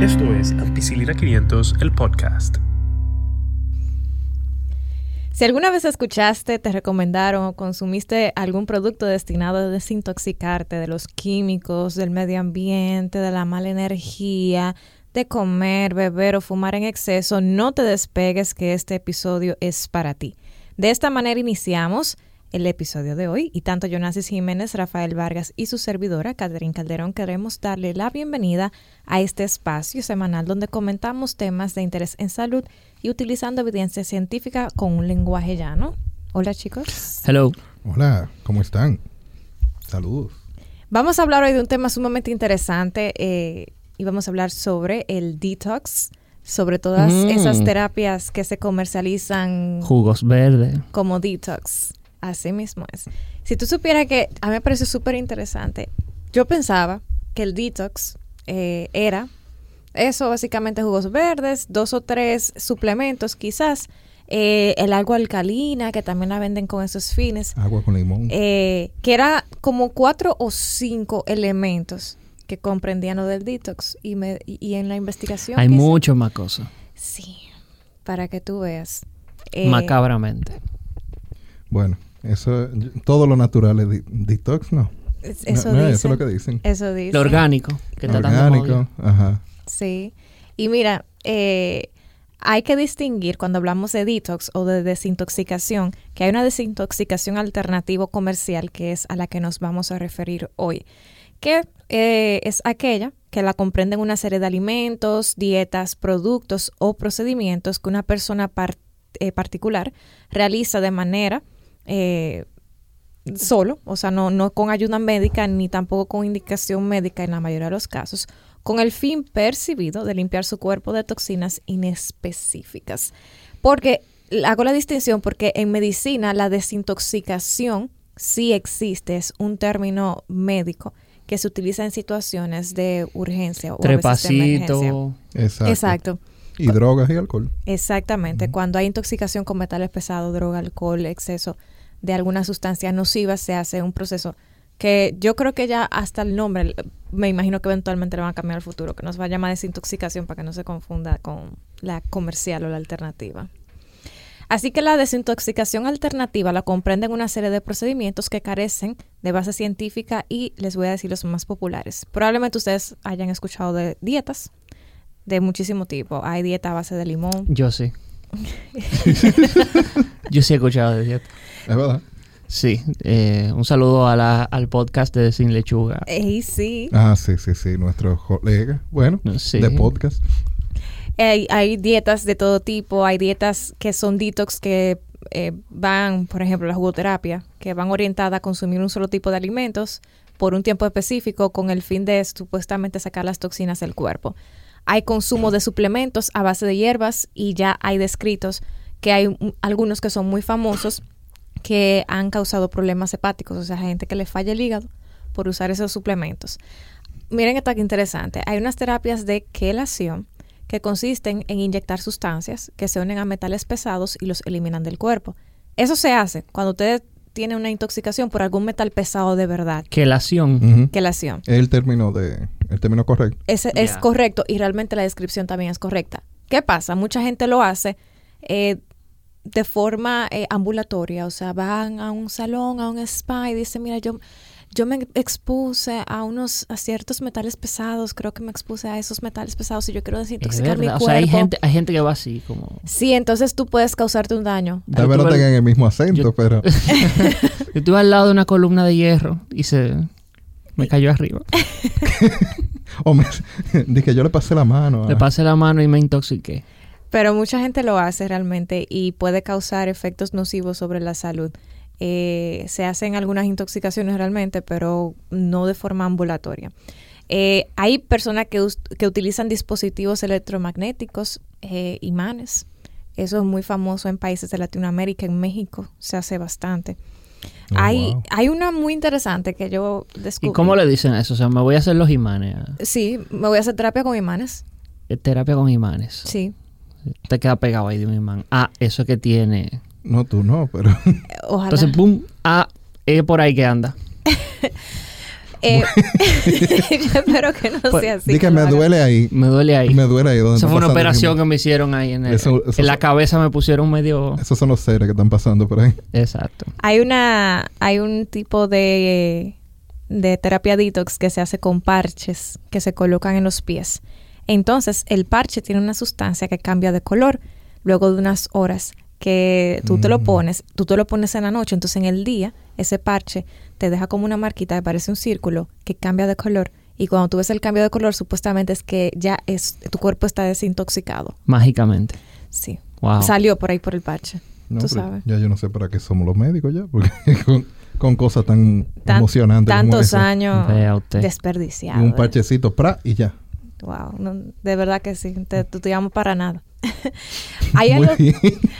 Esto es Ampicilina 500, el podcast. Si alguna vez escuchaste, te recomendaron o consumiste algún producto destinado a desintoxicarte de los químicos, del medio ambiente, de la mala energía, de comer, beber o fumar en exceso, no te despegues que este episodio es para ti. De esta manera iniciamos el episodio de hoy y tanto Jonasis Jiménez, Rafael Vargas y su servidora, Catherine Calderón, queremos darle la bienvenida a este espacio semanal donde comentamos temas de interés en salud y utilizando evidencia científica con un lenguaje llano. Hola chicos. Hello. Hola, ¿cómo están? Saludos. Vamos a hablar hoy de un tema sumamente interesante eh, y vamos a hablar sobre el detox, sobre todas Mm. esas terapias que se comercializan Jugos verdes. como detox. Así mismo es. Si tú supieras que a mí me parece súper interesante, yo pensaba que el detox eh, era eso, básicamente jugos verdes, dos o tres suplementos, quizás eh, el agua alcalina, que también la venden con esos fines, Agua con limón. eh, que era como cuatro o cinco elementos que comprendían lo del detox. Y, me, y, en la investigación... Hay mucho más cosas. Sí, para que tú veas. Eh, Macabramente. Bueno, eso, todo lo natural es di- detox, ¿no? es- No, Eso no, dice. eso es lo que dicen. Eso dice. Lo orgánico. Que está tan de Orgánico, ajá. Sí. Y mira, eh, hay que distinguir cuando hablamos de detox o de desintoxicación, que hay una desintoxicación alternativa comercial que es a la que nos vamos a referir hoy, que eh, es aquella que la comprenden una serie de alimentos, dietas, productos o procedimientos que una persona eh, particular realiza de manera eh, solo, o sea, no, no con ayuda médica ni tampoco con indicación médica en la mayoría de los casos, con el fin percibido de limpiar su cuerpo de toxinas inespecíficas. Porque hago la distinción porque en medicina la desintoxicación sí existe, es un término médico que se utiliza en situaciones de urgencia o a veces de emergencia. Trepacito. Exacto. Exacto. Y drogas y alcohol. Exactamente. Cuando hay intoxicación con metales pesados, droga, alcohol, exceso de alguna sustancia nociva, se hace un proceso que yo creo que ya hasta el nombre, me imagino que eventualmente le van a cambiar al futuro, que nos va a llamar desintoxicación para que no se confunda con la comercial o la alternativa. Así que la desintoxicación alternativa la comprenden una serie de procedimientos que carecen de base científica y les voy a decir los más populares. Probablemente ustedes hayan escuchado de dietas de muchísimo tipo. Hay dieta a base de limón, Yo sí. Yo sí he escuchado de dieta. Es verdad. Sí. eh, un saludo a la- al podcast de Sin Lechuga. Ey, sí. Ah, sí, sí, sí. Nuestro colega, bueno, Sí. de podcast. Hay, hay dietas de todo tipo, hay dietas que son detox que eh, van, por ejemplo, la jugoterapia, que van orientadas a consumir un solo tipo de alimentos por un tiempo específico con el fin de supuestamente sacar las toxinas del cuerpo. Hay consumo de suplementos a base de hierbas y ya hay descritos que hay un- algunos que son muy famosos que han causado problemas hepáticos, o sea, gente que le falla el hígado por usar esos suplementos. Miren esto que interesante. Hay unas terapias de quelación que consisten en inyectar sustancias que se unen a metales pesados y los eliminan del cuerpo. Eso se hace cuando usted tiene una intoxicación por algún metal pesado de verdad. Quelación. Ujú. Quelación. Es el término de, el término correcto. Ese es Ya. correcto y realmente la descripción también es correcta. ¿Qué pasa? Mucha gente lo hace eh, de forma eh, ambulatoria, o sea, van a un salón, a un spa y dicen, mira, yo, yo me expuse a unos a ciertos metales pesados, creo que me expuse a esos metales pesados y yo quiero Es desintoxicar mi cuerpo. O sea, hay gente, hay gente que va así, como. Sí, entonces tú puedes causarte un daño. Tal vez no tengan el mismo acento, yo- pero Yo estuve al lado de una columna de hierro y se. Me cayó arriba. o me, dije yo le pasé la mano. Le pasé la mano y me intoxiqué. Pero mucha gente lo hace realmente y puede causar efectos nocivos sobre la salud. Eh, se hacen algunas intoxicaciones realmente, pero no de forma ambulatoria. Eh, hay personas que, utilizan dispositivos electromagnéticos, eh, imanes. Eso es muy famoso en países de Latinoamérica, en México se hace bastante. Oh, hay, wow. hay una muy interesante que yo descubrí. ¿Y cómo le dicen eso? O sea, me voy a hacer los imanes. Sí, me voy a hacer terapia con imanes. eh, Terapia con imanes. Sí. Te queda pegado ahí de un imán. Ah, eso que tiene. No, tú no, pero Ojalá. Entonces, pum. Ah, es por ahí que anda. Eh, yo espero que no Pues, sea así. Di que lo me duele ahí. Me duele ahí. Me duele ahí. Donde Esa fue una operación que me hicieron ahí en, el- Eso- eso en la son- cabeza me pusieron medio... Esos son los seres que están pasando por ahí. Exacto. Hay una, hay un tipo de, de terapia detox que se hace con parches que se colocan en los pies. Entonces, el parche tiene una sustancia que cambia de color luego de unas horas que tú te lo Mm. pones, tú te lo pones en la noche, entonces en el día ese parche te deja como una marquita que parece un círculo que cambia de color y cuando tú ves el cambio de color supuestamente es que ya es tu cuerpo está desintoxicado. Mágicamente. Sí. Wow. Salió por ahí por el parche. No, tú sabes. Ya yo no sé para qué somos los médicos ya, porque con, con cosas tan, Tan- emocionantes Tantos años desperdiciados. un parchecito, pra, y ya. Wow, no, de verdad que sí, te, tú te llamo para nada. Hay, algo,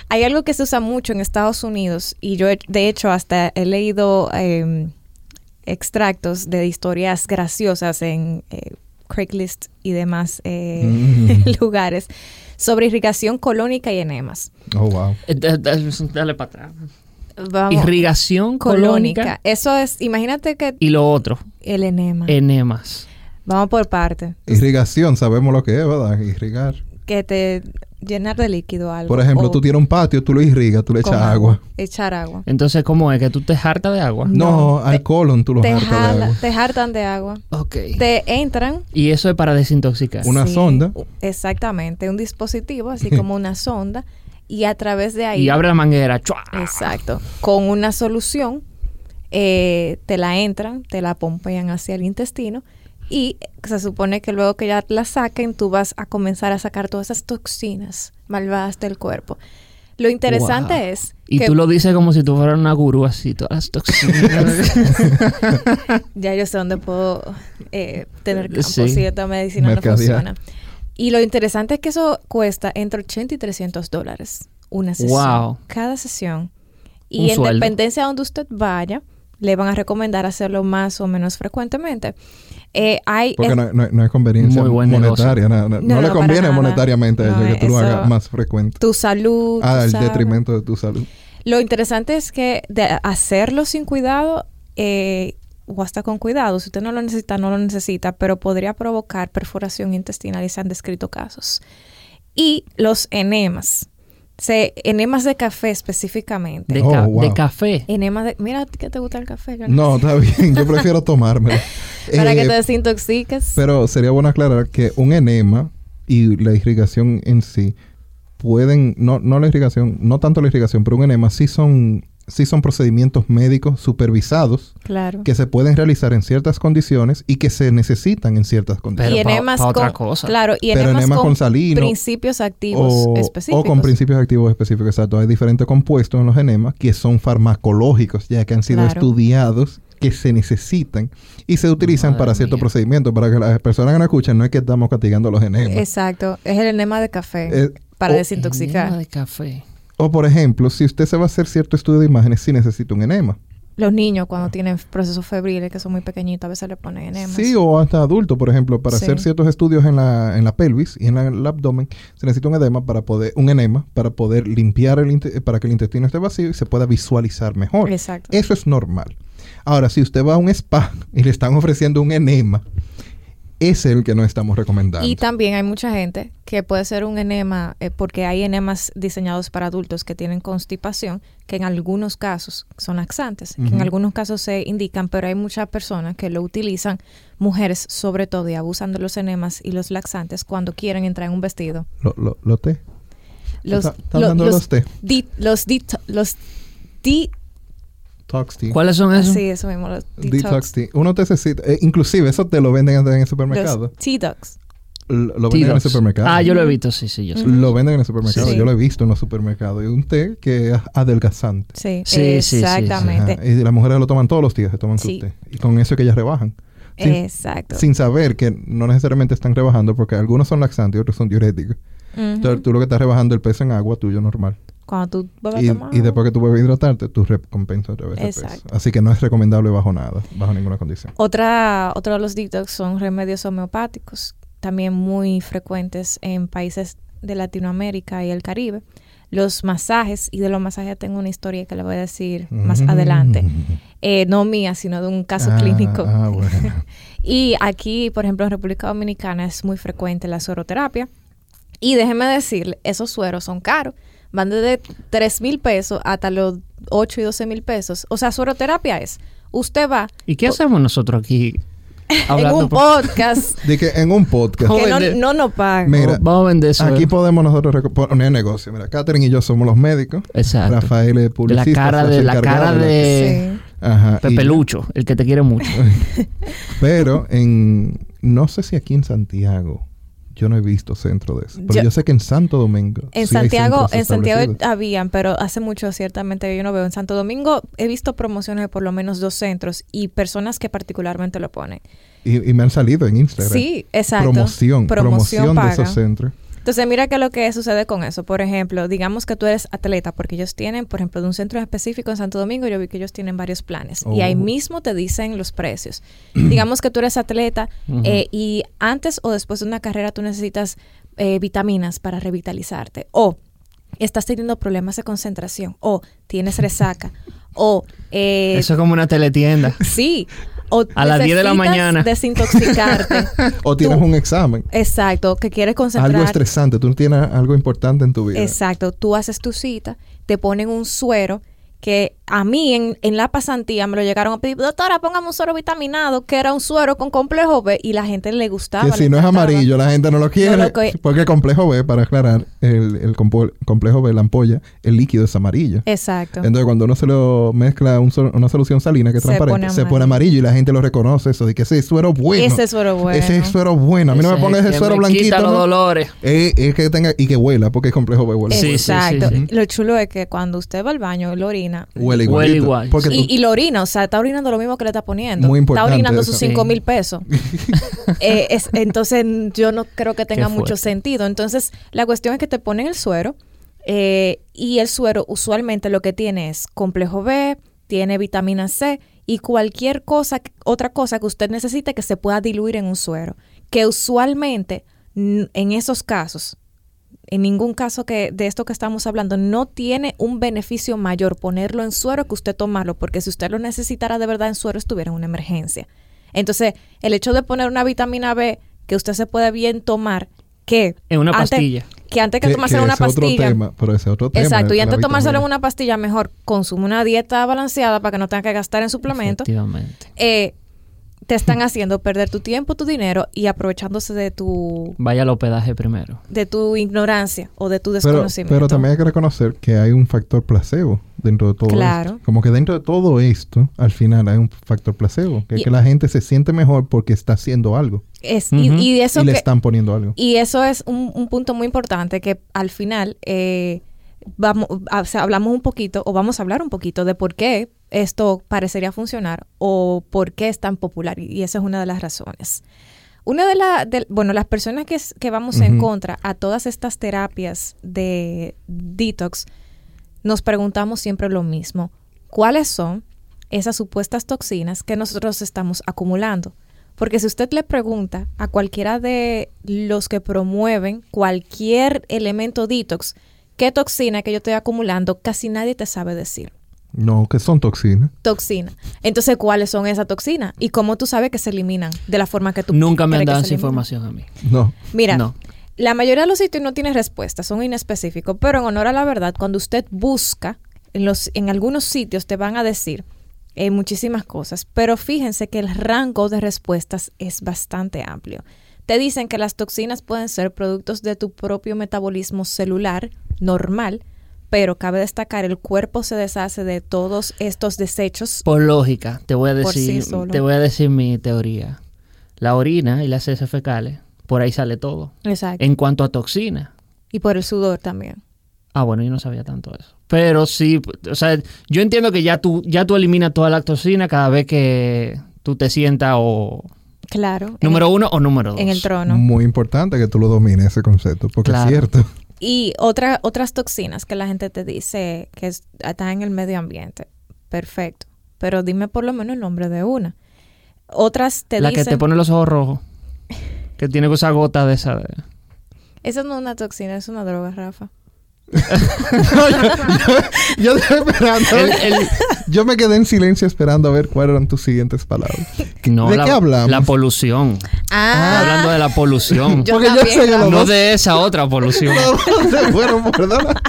hay algo que se usa mucho en Estados Unidos y yo he- de hecho hasta he leído eh, extractos de historias graciosas en eh, Craigslist y demás eh, Mm. lugares sobre irrigación colónica y enemas. Oh, wow. Eh, da- da- Dale para atrás. Vamos, Irrigación colónica. colónica Eso es, imagínate que y lo otro, el enema. enemas. Vamos por parte. Irrigación, sabemos lo que es, ¿verdad? Irrigar. Que te llenar de líquido algo. Por ejemplo, o tú tienes un patio, tú lo irrigas, tú le echas agua. Echar agua. Entonces, ¿cómo es? ¿Que tú te hartas de agua? No, al te- colon tú lo te, hartas de agua. te hartan de agua. Ok. Te entran. Y eso es para desintoxicar. Una sí, sonda. Exactamente, un dispositivo, así como una sonda. Y a través de ahí. Y abre la manguera. ¡chua! Exacto. Con una solución, eh, te la entran, te la pompean hacia el intestino. Y se supone que luego que ya la saquen, tú vas a comenzar a sacar todas esas toxinas malvadas del cuerpo. Lo interesante Wow. es Y que tú lo dices como si tú fueras una gurú así, todas las toxinas. ya yo sé dónde puedo eh, tener campo Sí. si esta medicina no Mercadear. funciona. Y lo interesante es que eso cuesta entre 80 y 300 dólares una sesión. Wow. Cada sesión. Y Un en sueldo. dependencia de donde usted vaya, le van a recomendar hacerlo más o menos frecuentemente. Eh, hay Porque es- no, no- no hay conveniencia Muy buen monetaria. No, no- No, no no, le conviene monetariamente a No, ellos que tú lo hagas más frecuente. tu salud. Ah, el sabes. detrimento de tu salud. Lo interesante es que de hacerlo sin cuidado eh, o hasta con cuidado, si usted no lo necesita, no lo necesita, pero podría provocar perforación intestinal y se han descrito casos. Y los enemas, se, enemas de café específicamente. De, Oh, ca- wow. de café. Enemas de, mira, ¿a ti que te gusta el café? Yo No, está bien. Yo prefiero tomármelo. Para que Eh, te desintoxiques. Pero sería bueno aclarar que un enema y la irrigación en sí pueden, no, no la irrigación, no tanto la irrigación, pero un enema sí son, sí son procedimientos médicos supervisados claro. que se pueden realizar en ciertas condiciones y que se necesitan en ciertas condiciones. Pero y enemas otra con, cosa. claro, y Pero enemas, enemas con, con salino principios activos o, específicos. o con principios activos específicos, exacto. Hay diferentes compuestos en los enemas que son farmacológicos, ya que han sido Claro. estudiados, que se necesitan y se utilizan Madre para ciertos mía. procedimientos. Para que las personas que no escuchen, no es que estamos castigando los enemas. Exacto, es el enema de café Eh, para o- desintoxicar. Enema de café. O por ejemplo, si usted se va a hacer cierto estudio de imágenes, sí necesita un enema. Los niños cuando tienen procesos febriles que son muy pequeñitos a veces le ponen enemas. Sí, o hasta adultos, por ejemplo, para Sí. hacer ciertos estudios en la, en la pelvis y en la- el abdomen, se necesita un edema para poder, un enema para poder limpiar el para que el intestino esté vacío y se pueda visualizar mejor. Exacto. Eso es normal. Ahora, si usted va a un spa y le están ofreciendo un enema, es el que no estamos recomendando. Y también hay mucha gente que puede ser un enema, eh, porque hay enemas diseñados para adultos que tienen constipación, que en algunos casos son laxantes, que en algunos casos se indican, pero hay muchas personas que lo utilizan, mujeres sobre todo, y abusan de los enemas y los laxantes cuando quieren entrar en un vestido. Lo, lo, lo té. Los, Está- lo- los, los té. di- los, dit- los di- Tea. ¿Cuáles son esos? sí, eso mismo, los Detox detox, tea. Uno necesita, eh, inclusive eso te lo venden en el supermercado. los T-Docs. Lo, lo venden en el supermercado. Ah, yo lo he visto, sí, sí, yo sé. Lo venden en el supermercado. Sí. Yo lo he visto en los supermercados. Y un té que es adelgazante. Sí, Sí, sí, sí, sí. exactamente. Y las mujeres lo toman todos los días, se toman su té. Y con eso es que ellas rebajan. Sin, Exacto. sin saber que no necesariamente están rebajando porque algunos son laxantes y otros son diuréticos. Entonces tú lo que estás rebajando el peso en agua tuyo normal. Cuando tú bebas Y, tomar y después que tú a hidratarte, tú recompensas otra vez peso. Exacto. Así que no es recomendable bajo nada, bajo ninguna condición. Otra, otro de los detox son remedios homeopáticos, también muy frecuentes en países de Latinoamérica y el Caribe. los masajes, y de los masajes tengo una historia que le voy a decir más adelante. Eh, no mía, sino de un caso Ah, clínico. ah, bueno. Y aquí, por ejemplo, en República Dominicana es muy frecuente la sueroterapia. Y déjeme decirle, esos sueros son caros. Van desde 3 mil pesos hasta los 8 y 12 mil pesos. O sea, sueroterapia es, usted va ¿Y qué hacemos nosotros aquí? en un por- podcast De que en un podcast. que no, no nos pagan. Mira, Vamos a vender eso. Aquí podemos nosotros poner negocio. Mira, Catherine y yo somos los médicos. Exacto. Rafael es de la publicista. cara de la cara de Sí. Ajá. y- Pepe Lucho, el que te quiere mucho. Pero en... No sé si aquí en Santiago yo no he visto centro de eso. Pero Yo- yo, sé que en Santo Domingo En sí Santiago, en Santiago habían, pero hace mucho ciertamente yo no veo. En Santo Domingo he visto promociones de por lo menos dos centros y personas que particularmente lo ponen. Y, y me han salido en Instagram. Sí, exacto. Promoción, promoción, de paga. esos centros. Entonces, mira qué es lo que sucede con eso. Por ejemplo, digamos que tú eres atleta, porque ellos tienen, por ejemplo, de un centro específico en Santo Domingo, yo vi que ellos tienen varios planes. Y ahí Oh. mismo te dicen los precios. digamos que tú eres atleta eh, y antes o después de una carrera tú necesitas eh, vitaminas para revitalizarte. O estás teniendo problemas de concentración. O tienes resaca. o... eh, Eso es como una teletienda. Sí. O A las 10 de la mañana. Desintoxicarte. O tienes Tú- un examen. Exacto, que quieres concentrar. Algo estresante. Tú tienes algo importante en tu vida. Exacto, tú haces tu cita, te ponen un suero que a mí en, en la pasantía me lo llegaron a pedir, doctora, póngame un suero vitaminado, que era un suero con complejo B y la gente le gustaba. Que si no es amarillo, la gente no lo quiere. lo que- Porque el complejo B, para aclarar, el, el complejo B, la ampolla, el líquido es amarillo. Exacto. Entonces, cuando uno se lo mezcla un una solución salina que es Se transparente, pone se pone amarillo y la gente lo reconoce. Eso de que ese suero bueno. Ese suero bueno. Ese suero bueno. A mí no me pongas ese que suero me blanquito. Quita los ¿no? dolores. Eh, es que tenga y que huela, porque el complejo B huele. Sí, sí, Exacto. sí, sí. Lo chulo es que cuando usted va al baño, lo orina. Huele igual. Huele igual, Porque Y, tú- y lo orina, o sea, está orinando lo mismo que le está poniendo. Muy Está importante orinando eso. sus cinco Sí. mil pesos. Eh, es- entonces, yo no creo que tenga mucho sentido. Entonces, la cuestión es que te ponen el suero eh, y el suero usualmente lo que tiene es complejo B, tiene vitamina C y cualquier cosa, otra cosa que usted necesite que se pueda diluir en un suero. Que usualmente en esos casos, en ningún caso que de esto que estamos hablando, no tiene un beneficio mayor ponerlo en suero que usted tomarlo, porque si usted lo necesitara de verdad en suero, estuviera en una emergencia. Entonces, el hecho de poner una vitamina B que usted se puede bien tomar, que En una antes- pastilla. que antes que, que, tomarse que una otro pastilla. tema, pero ese otro tema. Exacto, y antes de tomárselo en una pastilla, mejor consume una dieta balanceada para que no tenga que gastar en suplementos. Efectivamente. Eh, te están haciendo perder tu tiempo, tu dinero y aprovechándose de tu Vaya al hospedaje primero. de tu ignorancia o de tu desconocimiento. pero también hay que reconocer que hay un factor placebo dentro de todo Claro. esto. Como que dentro de todo esto, al final hay un factor placebo. Que es Y- que la gente se siente mejor porque está haciendo algo. Es- y, y eso y le que, están poniendo algo. y eso es un, un punto muy importante que al final eh, vamos, o sea, hablamos un poquito o vamos a hablar un poquito de por qué esto parecería funcionar o por qué es tan popular y, esa es una de las razones. Una de las, bueno, las personas que, que vamos en contra a todas estas terapias de detox, nos preguntamos siempre lo mismo. ¿Cuáles son esas supuestas toxinas que nosotros estamos acumulando? Porque si usted le pregunta a cualquiera de los que promueven cualquier elemento detox, ¿qué toxina que yo estoy acumulando? Casi nadie te sabe decir. No, que son toxinas. Toxina. Entonces, ¿cuáles son esas toxinas? ¿Y cómo tú sabes que se eliminan de la forma que tú Nunca me han dado esa información a mí. No. Mira, No. la mayoría de los sitios no tiene respuesta, son inespecíficos, pero en honor a la verdad, cuando usted busca, en, los, en algunos sitios te van a decir eh, muchísimas cosas, pero fíjense que el rango de respuestas es bastante amplio. Te dicen que las toxinas pueden ser productos de tu propio metabolismo celular normal, pero cabe destacar, el cuerpo se deshace de todos estos desechos. Por lógica, te voy a sí decir, solo. te voy a decir mi teoría. La orina y las heces fecales, por ahí sale todo. Exacto. En cuanto a toxina. Y por el sudor también. Ah, bueno, yo no sabía tanto eso. Pero sí, o sea, yo entiendo que ya tú, ya tú eliminas toda la toxina cada vez que tú te sientas o Claro. número el- uno o número dos. En el trono. Muy importante que tú lo domines ese concepto, porque Claro. es cierto. Y otra, otras toxinas que la gente te dice que es- están en el medio ambiente. Perfecto. Pero dime por lo menos el nombre de una. Otras te la dicen... que te pone los ojos rojos. Que tiene que usar gotas de esa. Eso no es una toxina, es una droga, Rafa. No, yo, yo- yo estoy esperando. El- el- Yo me quedé en silencio esperando a ver cuáles eran tus siguientes palabras. no, ¿De la, qué hablamos? La polución. Ah, Hablando de la polución. Yo Porque yo también, sé que ¿no? de esa otra polución. por dar-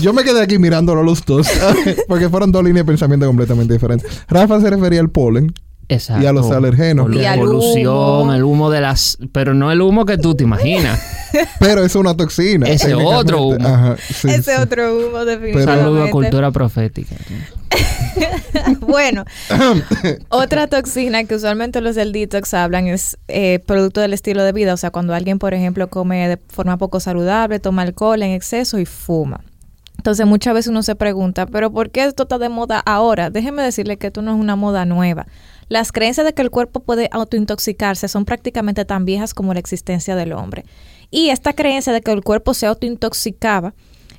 Yo me quedé aquí mirándolo los dos. Porque fueron dos líneas de pensamiento completamente diferentes. Rafa se refería al polen. Exacto. Y a los alergenos. Y polución, humo. el humo de las... Pero no el humo que tú te imaginas. Pero es una toxina. Ese otro humo. Ajá, sí, ese sí. otro humo Saludo a definitivamente. cultura profética. bueno, otra toxina que usualmente los del detox hablan es eh, producto del estilo de vida. O sea, cuando alguien, por ejemplo, come de forma poco saludable, toma alcohol en exceso y fuma. Entonces muchas veces uno se pregunta, pero ¿por qué esto está de moda ahora? Déjeme decirle que esto no es una moda nueva. Las creencias de que el cuerpo puede autointoxicarse son prácticamente tan viejas como la existencia del hombre. Y esta creencia de que el cuerpo se autointoxicaba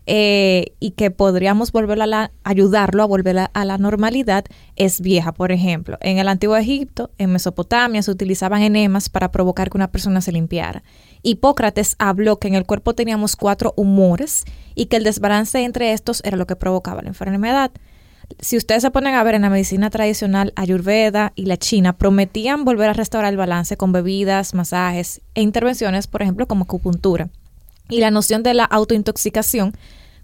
eh, y que podríamos volver a la, ayudarlo a volver a, a la normalidad es vieja. Por ejemplo, en el antiguo Egipto, en Mesopotamia, se utilizaban enemas para provocar que una persona se limpiara. Hipócrates habló que en el cuerpo teníamos cuatro humores y que el desbalance entre estos era lo que provocaba la enfermedad. Si ustedes se ponen a ver en la medicina tradicional, Ayurveda y la China prometían volver a restaurar el balance con bebidas, masajes e intervenciones, por ejemplo, como acupuntura. Y la noción de la autointoxicación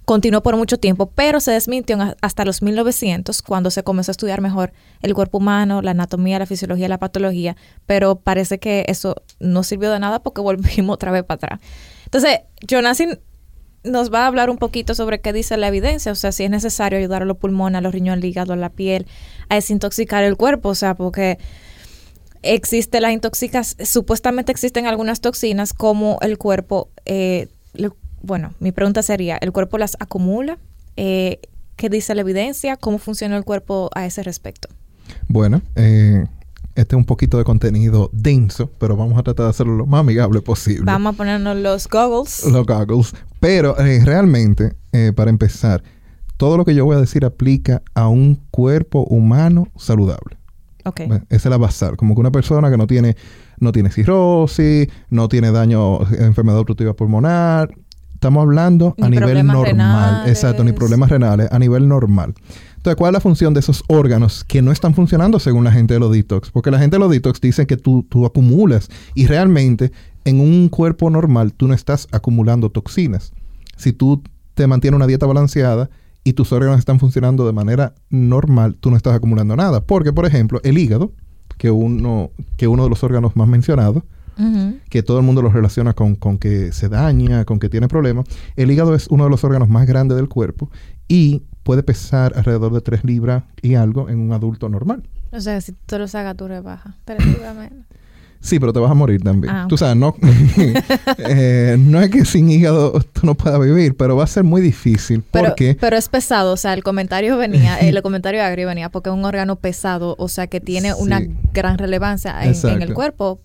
continuó por mucho tiempo, pero se desmintió hasta los 1900, cuando se comenzó a estudiar mejor el cuerpo humano, la anatomía, la fisiología, la patología, pero parece que eso no sirvió de nada porque volvimos otra vez para atrás. Entonces, Jonathan nos va a hablar un poquito sobre qué dice la evidencia, o sea, si es necesario ayudar a los pulmones, a los riñones, al hígado, a la piel, a desintoxicar el cuerpo, o sea, porque existe la intoxicas, supuestamente existen algunas toxinas como el cuerpo, eh, bueno, mi pregunta sería, ¿el cuerpo las acumula? Eh, ¿Qué dice la evidencia? ¿Cómo funciona el cuerpo a ese respecto? Bueno, eh, este es un poquito de contenido denso, pero vamos a tratar de hacerlo lo más amigable posible. Vamos a ponernos los goggles. Los goggles. Pero eh, realmente, eh, para empezar, todo lo que yo voy a decir aplica a un cuerpo humano saludable. Ok. Bueno, Esa es la basal. Como que una persona que no tiene, no tiene cirrosis, no tiene daño, eh, enfermedad obstructiva pulmonar. Estamos hablando a Ni nivel normal. renales. Exacto, ni problemas renales, a nivel normal. Entonces, ¿cuál es la función de esos órganos que no están funcionando según la gente de los detox? Porque la gente de los detox dice que tú, tú acumulas y realmente en un cuerpo normal tú no estás acumulando toxinas. Si tú te mantienes una dieta balanceada y tus órganos están funcionando de manera normal, tú no estás acumulando nada. Porque, por ejemplo, el hígado, que uno, que uno de los órganos más mencionados, que todo el mundo lo relaciona con, con que se daña, con que tiene problemas. El hígado es uno de los órganos más grandes del cuerpo y puede pesar alrededor de 3 libras y algo en un adulto normal. O sea, si tú lo sacas, tú le bajas. Tres libras menos. Sí, pero te vas a morir también. Ah, Tú sabes, no, eh, no es que sin hígado tú no puedas vivir, pero va a ser muy difícil porque... pero es pesado, o sea, el comentario venía, el comentario agrio venía porque es un órgano pesado, o sea, que tiene una gran relevancia en, en el cuerpo.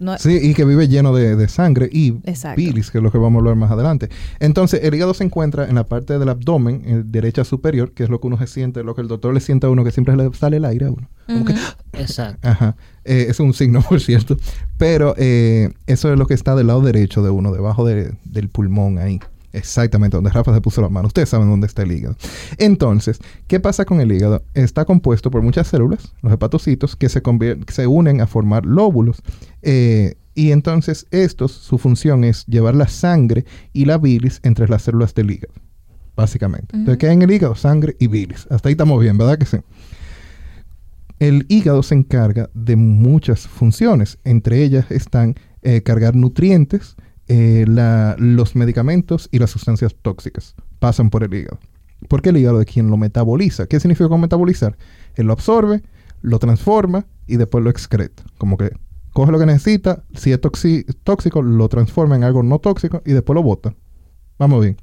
No- Sí, y que vive lleno de, de sangre y Exacto. bilis, que es lo que vamos a hablar más adelante. Entonces, el hígado se encuentra en la parte del abdomen, en derecha superior, que es lo que uno se siente, lo que el doctor le siente a uno, que siempre le sale el aire a uno. Como que, Ujú. Exacto. Ajá. Eh, es un signo, por cierto. Pero eh, eso es lo que está del lado derecho de uno, debajo de- del pulmón ahí. Exactamente, donde Rafa se puso la mano. Ustedes saben dónde está el hígado. Entonces, ¿qué pasa con el hígado? Está compuesto por muchas células, los hepatocitos, que se, se unen a formar lóbulos. Eh, y entonces estos, su función es llevar la sangre y la bilis entre las células del hígado. Básicamente. Entonces. ¿qué hay en el hígado? Sangre y bilis. Hasta ahí estamos bien, ¿verdad que sí? El hígado se encarga de muchas funciones. Entre ellas están eh, cargar nutrientes, eh, la- los medicamentos y las sustancias tóxicas. Pasan por el hígado. Porque el hígado es quien lo metaboliza. ¿Qué significa con metabolizar? Él lo absorbe, lo transforma y después lo excreta. Como que coge lo que necesita, si es tóxico, lo transforma en algo no tóxico y después lo bota. Vamos bien.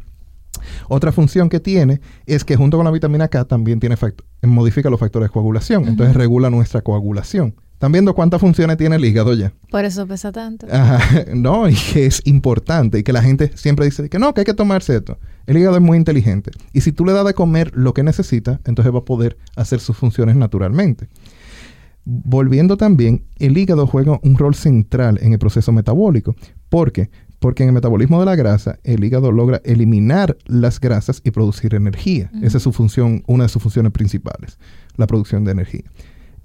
Otra función que tiene es que junto con la vitamina K también tiene modifica los factores de coagulación, entonces regula nuestra coagulación. ¿Están viendo cuántas funciones tiene el hígado ya? Por eso pesa tanto. Ajá, no, y que es importante y que la gente siempre dice que no, que hay que tomarse esto. El hígado es muy inteligente y si tú le das de comer lo que necesita, entonces va a poder hacer sus funciones naturalmente. Volviendo también, el hígado juega un rol central en el proceso metabólico. ¿Por qué? Porque en el metabolismo de la grasa, el hígado logra eliminar las grasas y producir energía. Esa es su función, una de sus funciones principales, la producción de energía.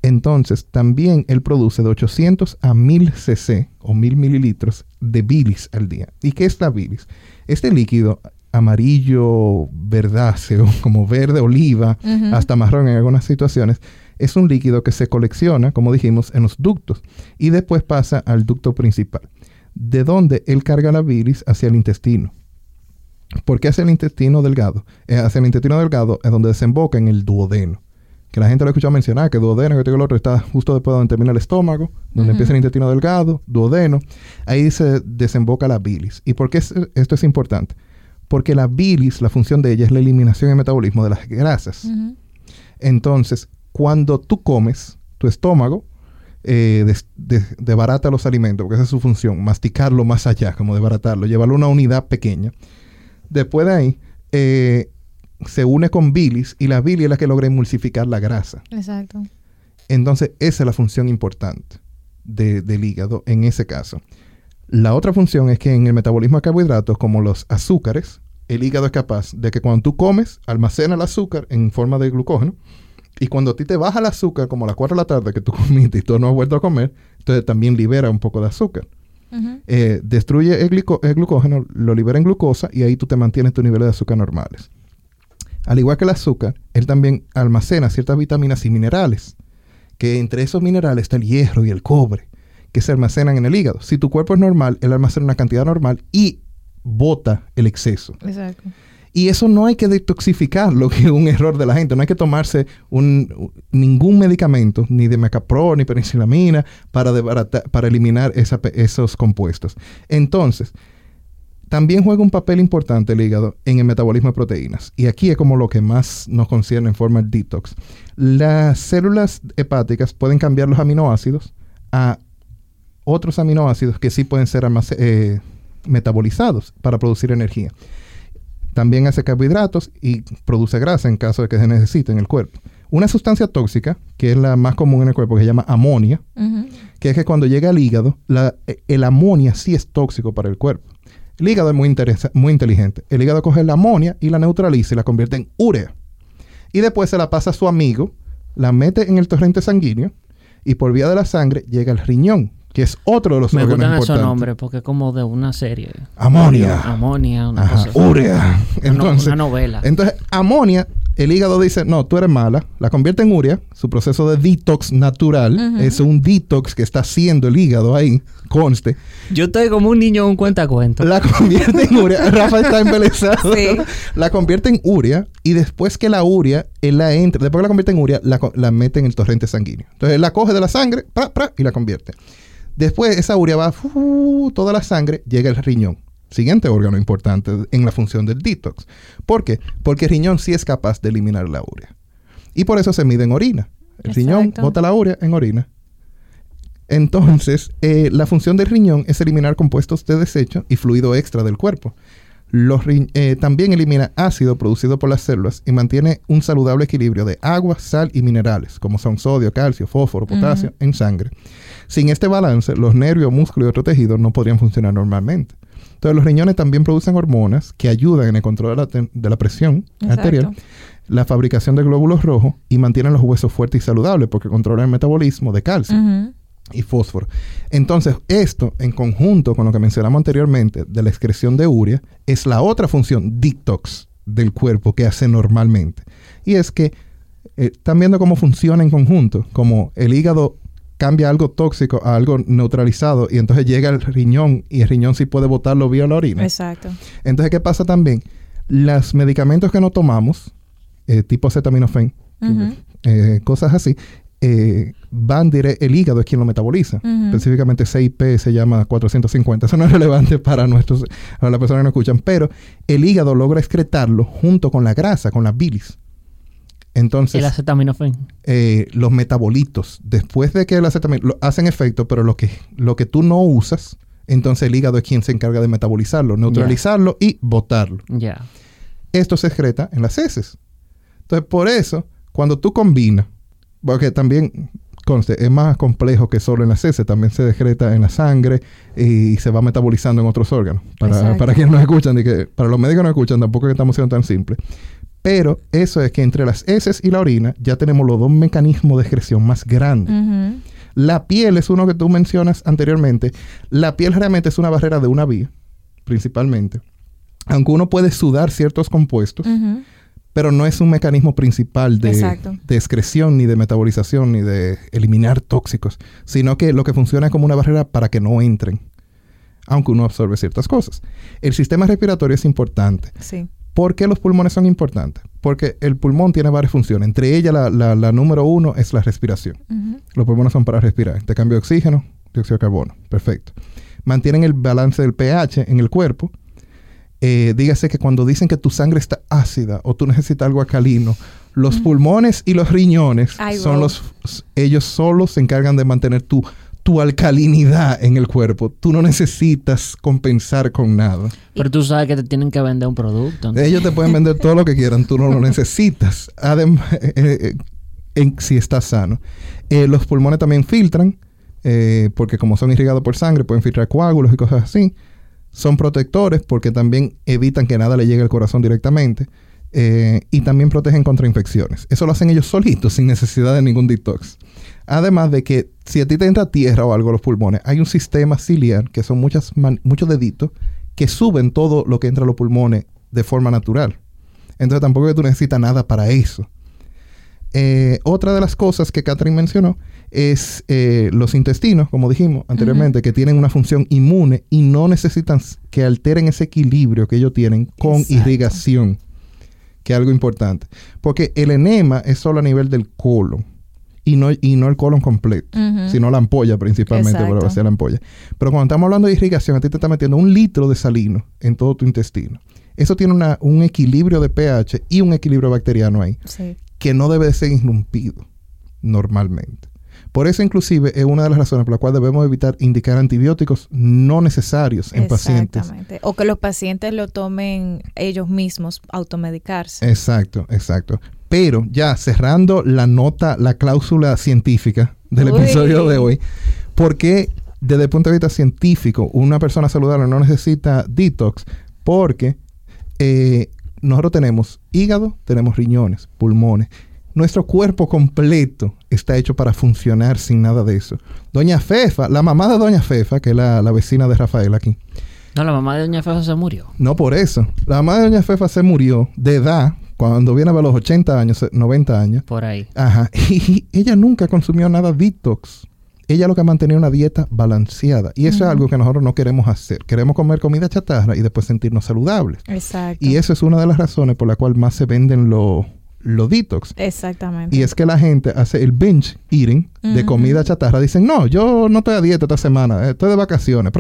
Entonces, también él produce de 800 a 1000 cc o 1000 mililitros de bilis al día. ¿Y qué es la bilis? Este líquido amarillo verdáceo, como verde oliva, hasta marrón en algunas situaciones, es un líquido que se colecciona, como dijimos, en los ductos y después pasa al ducto principal, de donde él carga la bilis hacia el intestino. ¿Por qué hacia el intestino delgado? Eh, hacia el intestino delgado es donde desemboca en el duodeno. Que la gente lo ha escuchado mencionar, que duodeno, que el otro, está justo después de donde termina el estómago, donde empieza el intestino delgado, duodeno. Ahí se desemboca la bilis. ¿Y por qué esto es importante? Porque la bilis, la función de ella es la eliminación y metabolismo de las grasas. Entonces, cuando tú comes, tu estómago eh, desbarata los alimentos, porque esa es su función, masticarlo más allá, como desbaratarlo, llevarlo a una unidad pequeña. Después de ahí, eh, se une con bilis y la bilis es la que logra emulsificar la grasa. Exacto. Entonces, esa es la función importante del hígado en ese caso. La otra función es que en el metabolismo de carbohidratos, como los azúcares, el hígado es capaz de que cuando tú comes, almacena el azúcar en forma de glucógeno. Y cuando a ti te baja el azúcar, como a las 4 de la tarde que tú comiste y tú no has vuelto a comer, entonces también libera un poco de azúcar. Eh, destruye el, glucógeno, lo libera en glucosa y ahí tú te mantienes tu nivel de azúcar normales. Al igual que el azúcar, él también almacena ciertas vitaminas y minerales, que entre esos minerales está el hierro y el cobre, que se almacenan en el hígado. Si tu cuerpo es normal, él almacena una cantidad normal y bota el exceso. Exacto. Y eso no hay que detoxificarlo, que es un error de la gente. No hay que tomarse un, ningún medicamento, ni de mecapro, ni penicillamina, para, para eliminar esos compuestos. Entonces, también juega un papel importante el hígado en el metabolismo de proteínas. Y aquí es como lo que más nos concierne en forma de detox. Las células hepáticas pueden cambiar los aminoácidos a otros aminoácidos que sí pueden ser eh, metabolizados para producir energía. También hace carbohidratos y produce grasa en caso de que se necesite en el cuerpo. Una sustancia tóxica, que es la más común en el cuerpo, que se llama amonia, que es que cuando llega al hígado, la, el amonia sí es tóxico para el cuerpo. El hígado es muy, muy inteligente. El hígado coge la amonia y la neutraliza y la convierte en urea. Y después se la pasa a su amigo, la mete en el torrente sanguíneo y por vía de la sangre llega al riñón, que es otro de los Me órganos gustan esos importantes. nombres porque es como de una serie. Amonia. Amonia, una Ajá, cosa urea. Una Entonces, una novela. entonces, amonia, el hígado dice, no, tú eres mala, la convierte en urea, su proceso de detox natural, es un detox que está haciendo el hígado ahí, conste, Yo estoy como un niño en un cuentacuento. la convierte en urea, Rafa está embelesado, Sí. la convierte en urea y después que la urea, él la entra, después que la convierte en urea, la, la mete en el torrente sanguíneo. Entonces, él la coge de la sangre, pra, pra, y la convierte. Después esa urea va, toda la sangre, llega al riñón. Siguiente órgano importante en la función del detox. ¿Por qué? Porque el riñón sí es capaz de eliminar la urea. Y por eso se mide en orina. El riñón bota la urea en orina. Entonces, eh, la función del riñón es eliminar compuestos de desecho y fluido extra del cuerpo. Los eh, también elimina ácido producido por las células y mantiene un saludable equilibrio de agua, sal y minerales, como son sodio, calcio, fósforo, potasio, en sangre. Sin este balance, los nervios, músculos y otros tejidos no podrían funcionar normalmente. Entonces, los riñones también producen hormonas que ayudan en el control de la, de la presión Exacto. arterial, la fabricación de glóbulos rojos y mantienen los huesos fuertes y saludables porque controlan el metabolismo de calcio y fósforo. Entonces, esto en conjunto con lo que mencionamos anteriormente de la excreción de urea, es la otra función detox del cuerpo que hace normalmente. Y es que eh, están viendo cómo funciona en conjunto, como el hígado cambia algo tóxico a algo neutralizado y entonces llega al riñón y el riñón sí puede botarlo vía la orina. Exacto. Entonces, ¿qué pasa también? Los medicamentos que no tomamos, eh, tipo acetaminofén, eh, cosas así, eh, van directo, el hígado es quien lo metaboliza. Específicamente CIP se llama 450. Eso no es relevante para nuestros, para las personas que nos escuchan, pero el hígado logra excretarlo junto con la grasa, con la bilis. Entonces, El acetaminofén. eh, los metabolitos, después de que el acetaminofén hacen efecto, pero lo que, lo que tú no usas, entonces el hígado es quien se encarga de metabolizarlo, neutralizarlo y botarlo. Ya. Esto se excreta en las heces. Entonces, por eso, cuando tú combinas, porque también conste, es más complejo que solo en las heces, también se decreta en la sangre y se va metabolizando en otros órganos. Para, para quienes nos escuchan, y que, para los médicos que nos escuchan, tampoco es que estamos siendo tan simples. Pero eso es que entre las heces y la orina ya tenemos los dos mecanismos de excreción más grandes. La piel es uno que tú mencionas anteriormente. La piel realmente es una barrera de una vía, principalmente. Aunque uno puede sudar ciertos compuestos, pero no es un mecanismo principal de, de excreción, ni de metabolización, ni de eliminar tóxicos, sino que lo que funciona es como una barrera para que no entren, aunque uno absorbe ciertas cosas. El sistema respiratorio es importante. Sí. ¿Por qué los pulmones son importantes? Porque el pulmón tiene varias funciones. Entre ellas, la, la- la número uno es la respiración. Los pulmones son para respirar. Te cambio de oxígeno, dióxido de carbono. Perfecto. Mantienen el balance del pH en el cuerpo. Eh, dígase que cuando dicen que tu sangre está ácida o tú necesitas algo alcalino, los pulmones y los riñones Ay, son wow. los ellos solos se encargan de mantener tu tu alcalinidad en el cuerpo. Tú no necesitas compensar con nada. Pero tú sabes que te tienen que vender un producto. ¿no? Ellos te pueden vender todo lo que quieran, tú no lo necesitas. Además, eh, eh, en- si estás sano. Eh, los pulmones también filtran, eh, porque como son irrigados por sangre, pueden filtrar coágulos y cosas así. Son protectores porque también evitan que nada le llegue al corazón directamente. eh, y también protegen contra infecciones. Eso lo hacen ellos solitos, sin necesidad de ningún detox. Además de que si a ti te entra tierra o algo a los pulmones, hay un sistema ciliar, que son muchas muchos deditos, que suben todo lo que entra a los pulmones de forma natural. Entonces tampoco es que tú necesitas nada para eso. Eh, otra de las cosas que Catherine mencionó es eh, los intestinos, como dijimos anteriormente, que tienen una función inmune y no necesitan que alteren ese equilibrio que ellos tienen con Exacto. irrigación, que es algo importante. Porque el enema es solo a nivel del colon y no, y no el colon completo, sino la ampolla principalmente, Exacto. hacer la ampolla. Pero cuando estamos hablando de irrigación, a ti te está metiendo un litro de salino en todo tu intestino. Eso tiene una- un equilibrio de pH y un equilibrio bacteriano ahí Sí. que no debe de ser irrumpido normalmente. Por eso inclusive es una de las razones por la cual debemos evitar indicar antibióticos no necesarios en pacientes. Exactamente. O que los pacientes lo tomen ellos mismos, automedicarse. Exacto, exacto. Pero ya cerrando la nota, la cláusula científica del Uy. episodio de hoy, ¿por qué desde el punto de vista científico una persona saludable no necesita detox? Porque eh, nosotros tenemos hígado, tenemos riñones, pulmones. Nuestro cuerpo completo está hecho para funcionar sin nada de eso. Doña Fefa, la mamá de Doña Fefa, que es la, la vecina de Rafael aquí, No, la mamá de Doña Fefa se murió. no por eso. La mamá de Doña Fefa se murió de edad, cuando viene a los 80 años, 90 años. Por ahí. Ajá. Y ella nunca consumió nada detox. Ella lo que mantenía una dieta balanceada. Y eso es algo que nosotros no queremos hacer. Queremos comer comida chatarra y después sentirnos saludables. Exacto. Y eso es una de las razones por la cual más se venden los los detox. Exactamente. Y es que la gente hace el binge eating de comida chatarra. Dicen, no, yo no estoy a dieta esta semana, eh, estoy de vacaciones.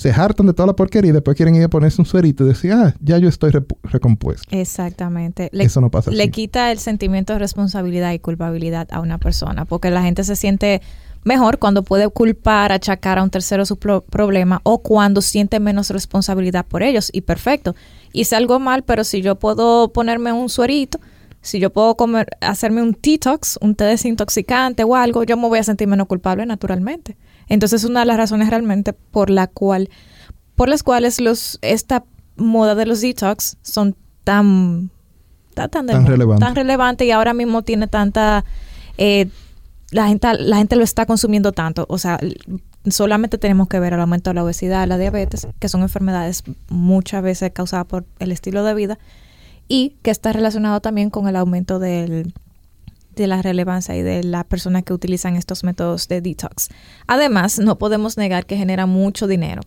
Se hartan de toda la porquería y después quieren ir a ponerse un suerito y decir, ah, ya yo estoy recompuesto. Exactamente. Le, Eso no pasa le así. quita el sentimiento de responsabilidad y culpabilidad a una persona, porque la gente se siente mejor cuando puede culpar, achacar a un tercero su pro- problema o cuando siente menos responsabilidad por ellos. Y perfecto. Hice algo mal, pero si yo puedo ponerme un suerito, si yo puedo comer, hacerme un detox, un té desintoxicante o algo, yo me voy a sentir menos culpable naturalmente. Entonces, una de las razones realmente por la cual, por las cuales los, esta moda de los detox son tan tan, Tan relevante. tan relevante y ahora mismo tiene tanta eh, la gente la gente lo está consumiendo tanto o sea solamente tenemos que ver el aumento de la obesidad la diabetes que son enfermedades muchas veces causadas por el estilo de vida y que está relacionado también con el aumento del de la relevancia y de las personas que utilizan estos métodos de detox. Además, no podemos negar que genera mucho dinero.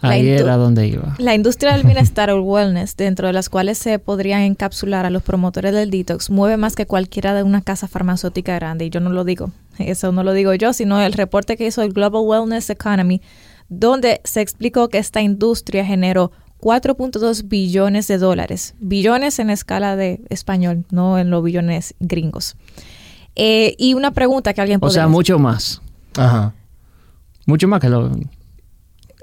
Ahí era donde iba. la industria del bienestar o wellness, dentro de las cuales se podrían encapsular a los promotores del detox, mueve más que cualquiera de una casa farmacéutica grande. Y yo no lo digo, eso no lo digo yo, sino el reporte que hizo el Global Wellness Economy, donde se explicó que esta industria generó 4.2 billones de dólares. Billones en escala de español, no en los billones gringos. Eh, y una pregunta que alguien O sea, mucho más. Ajá. Mucho más que lo...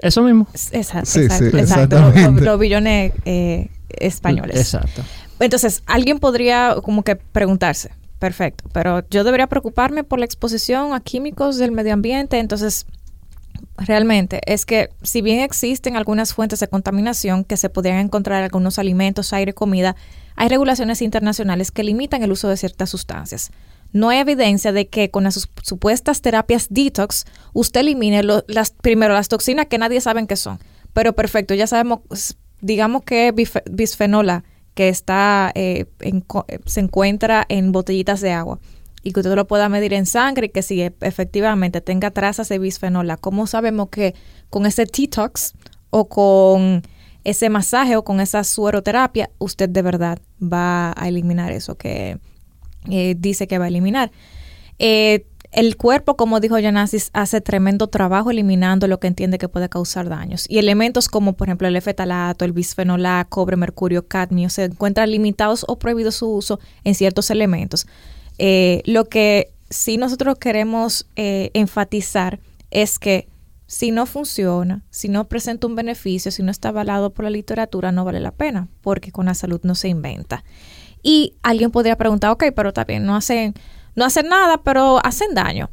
Eso mismo. Exacto, Sí, exacto, sí, exacto, los- exactamente. los billones eh, españoles. Exacto. Entonces, alguien podría como que preguntarse, perfecto, pero yo debería preocuparme por la exposición a químicos del medio ambiente, entonces realmente es que si bien existen algunas fuentes de contaminación que se podrían encontrar en algunos alimentos, aire, comida, hay regulaciones internacionales que limitan el uso de ciertas sustancias. No hay evidencia de que con las supuestas terapias detox usted elimine las primero las toxinas que nadie sabe qué son. Pero perfecto, ya sabemos, digamos que bisfenola que está eh, se encuentra en botellitas de agua y que usted lo pueda medir en sangre que si efectivamente tenga trazas de bisfenola, ¿cómo sabemos que con ese detox o con ese masaje o con esa sueroterapia usted de verdad va a eliminar eso que eh, dice que va a eliminar? Eh, el cuerpo, como dijo Janasis, hace tremendo trabajo eliminando lo que entiende que puede causar daños. Y elementos como, por ejemplo, el efetalato, el bisfenol cobre, mercurio, cadmio, se encuentran limitados o prohibidos su uso en ciertos elementos. Eh, lo que sí nosotros queremos eh, enfatizar es que si no funciona, si no presenta un beneficio, si no está avalado por la literatura, no vale la pena, porque con la salud no se inventa. Y alguien podría preguntar, ok, pero también no hacen, no hacen nada, pero hacen daño.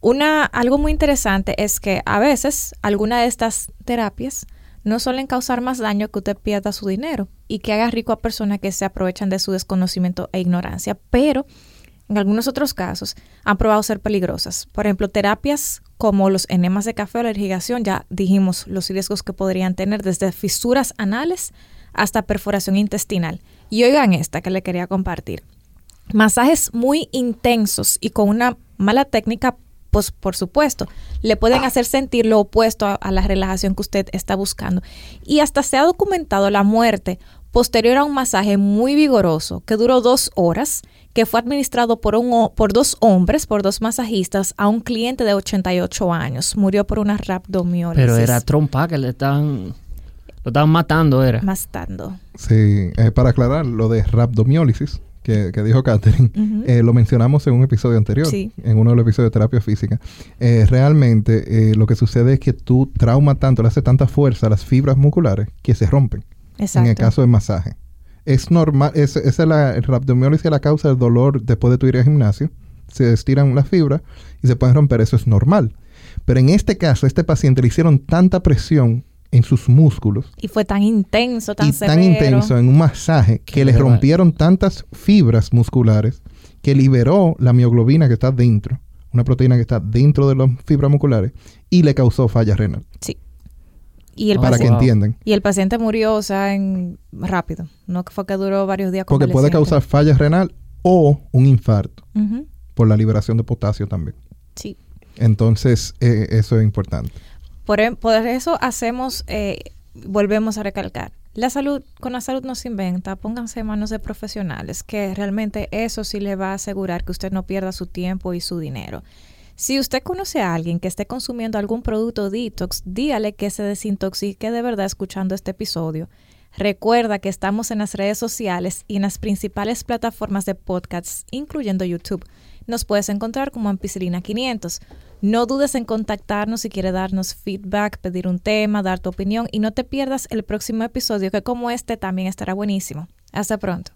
Una, algo muy interesante es que a veces algunas de estas terapias no suelen causar más daño que usted pierda su dinero y que haga rico a personas que se aprovechan de su desconocimiento e ignorancia, pero en algunos otros casos han probado ser peligrosas. Por ejemplo, terapias como los enemas de café o la irrigación, ya dijimos los riesgos que podrían tener desde fisuras anales hasta perforación intestinal. Y oigan esta que le quería compartir. Masajes muy intensos y con una mala técnica, pues por supuesto, le pueden hacer sentir lo opuesto a, a la relajación que usted está buscando. Y hasta se ha documentado la muerte posterior a un masaje muy vigoroso que duró dos horas que fue administrado por, un, por dos hombres, por dos masajistas, a un cliente de 88 años. Murió por una rhabdomiólisis. Pero era trompa que le estaban... Lo estaban matando, era. Matando. Sí, eh, para aclarar, lo de rhabdomiólisis, que, dijo Catherine, eh, lo mencionamos en un episodio anterior, en uno de los episodios de terapia física. Eh, realmente lo que sucede es que tú trauma tanto, le hace tanta fuerza a las fibras musculares que se rompen. Exacto. En el caso de masaje es normal, es, es la, el rhabdomiólisis es la causa del dolor después de tu ir al gimnasio. Se estiran las fibras y se pueden romper, eso es normal. Pero en este caso, a este paciente le hicieron tanta presión en sus músculos. Y fue tan intenso, tan y tan intenso en un masaje que le rompieron tantas fibras musculares que liberó la mioglobina que está dentro, una proteína que está dentro de las fibras musculares, y le causó falla renal. Sí. Y el para que entiendan. Y el paciente murió, o sea, en rápido. No fue que duró varios días. Porque puede causar falla renal o un infarto por la liberación de potasio también. Sí. Entonces, eh, eso es importante. Por, em, por eso hacemos, eh, volvemos a recalcar, la salud, con la salud no se inventa, pónganse en manos de profesionales, que realmente eso sí le va a asegurar que usted no pierda su tiempo y su dinero. Si usted conoce a alguien que esté consumiendo algún producto detox, dígale que se desintoxique de verdad escuchando este episodio. Recuerda que estamos en las redes sociales y en las principales plataformas de podcasts, incluyendo YouTube. Nos puedes encontrar como Ampicilina 500. No dudes en contactarnos si quieres darnos feedback, pedir un tema, dar tu opinión y no te pierdas el próximo episodio que como este también estará buenísimo. Hasta pronto.